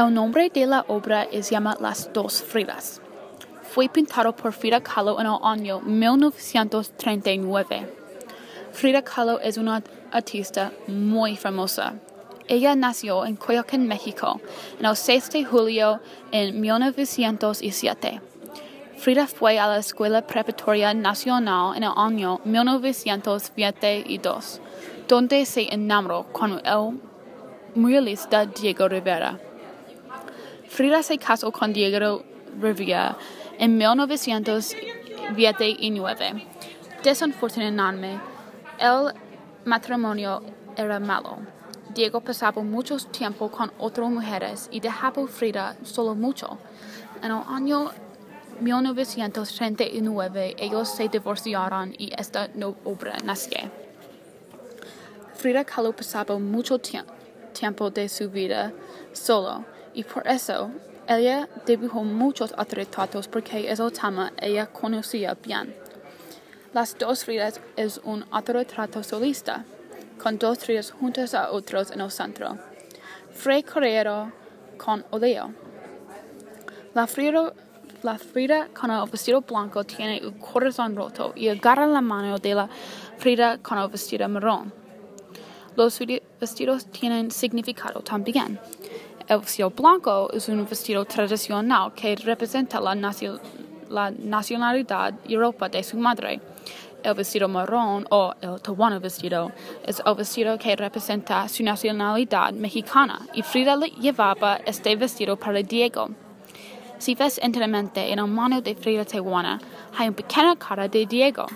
El nombre de la obra es llama Las dos Fridas. Fue pintado por Frida Kahlo en el año 1939. Frida Kahlo es una artista muy famosa. Ella nació en Coyoacán, México, en el 6 de julio de 1907. Frida fue a la Escuela Preparatoria Nacional en el año 1922, donde se enamoró con el muralista Diego Rivera. Frida se casó con Diego Rivera en 1929. Desafortunadamente, el matrimonio era malo. Diego pasaba mucho tiempo con otras mujeres y dejaba a Frida solo mucho. En el año 1939 ellos se divorciaron y esta obra nació. Frida Kahlo pasaba mucho tiempo de su vida solo y por eso ella dibujó muchos retratos porque es el tema ella conocía bien. Las dos Fridas es un autorretrato solista, con dos Fridas juntas a otros en el centro. Frey Correro con óleo. La Frida, la Frida con el vestido blanco tiene un corazón roto y agarra la mano de la Frida con el vestido marrón. Los vestidos tienen significado también. El vestido blanco es un vestido tradicional que representa la, nacionalidad Europa de su madre. El vestido marrón o el turbano vestido es el vestido que representa su nacionalidad mexicana y Frida llevaba este vestido para Diego. Si ves enteramente en el mano de Frida Tehuana, hay una pequeña cara de Diego.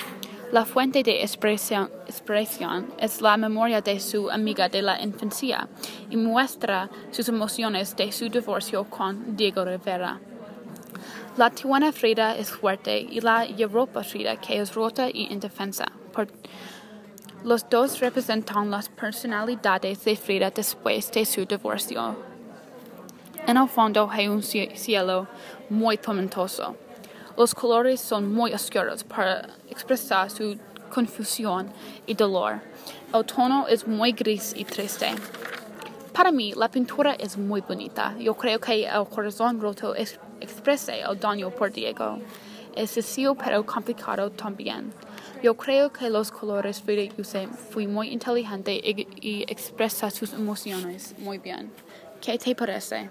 La fuente de expresión, es la memoria de su amiga de la infancia y muestra sus emociones de su divorcio con Diego Rivera. La Tijuana Frida es fuerte y la Europa Frida que es rota y indefensa. los dos representan las personalidades de Frida después de su divorcio. En el fondo hay un cielo muy tormentoso. Los colores son muy oscuros para expresar su confusión y dolor. El tono es muy gris y triste. Para mí, la pintura es muy bonita. Yo creo que el corazón roto es, expresa el daño por Diego. Es sencillo pero complicado también. Yo creo que los colores Frida use fue muy inteligente y, y expresa sus emociones muy bien. ¿Qué te parece?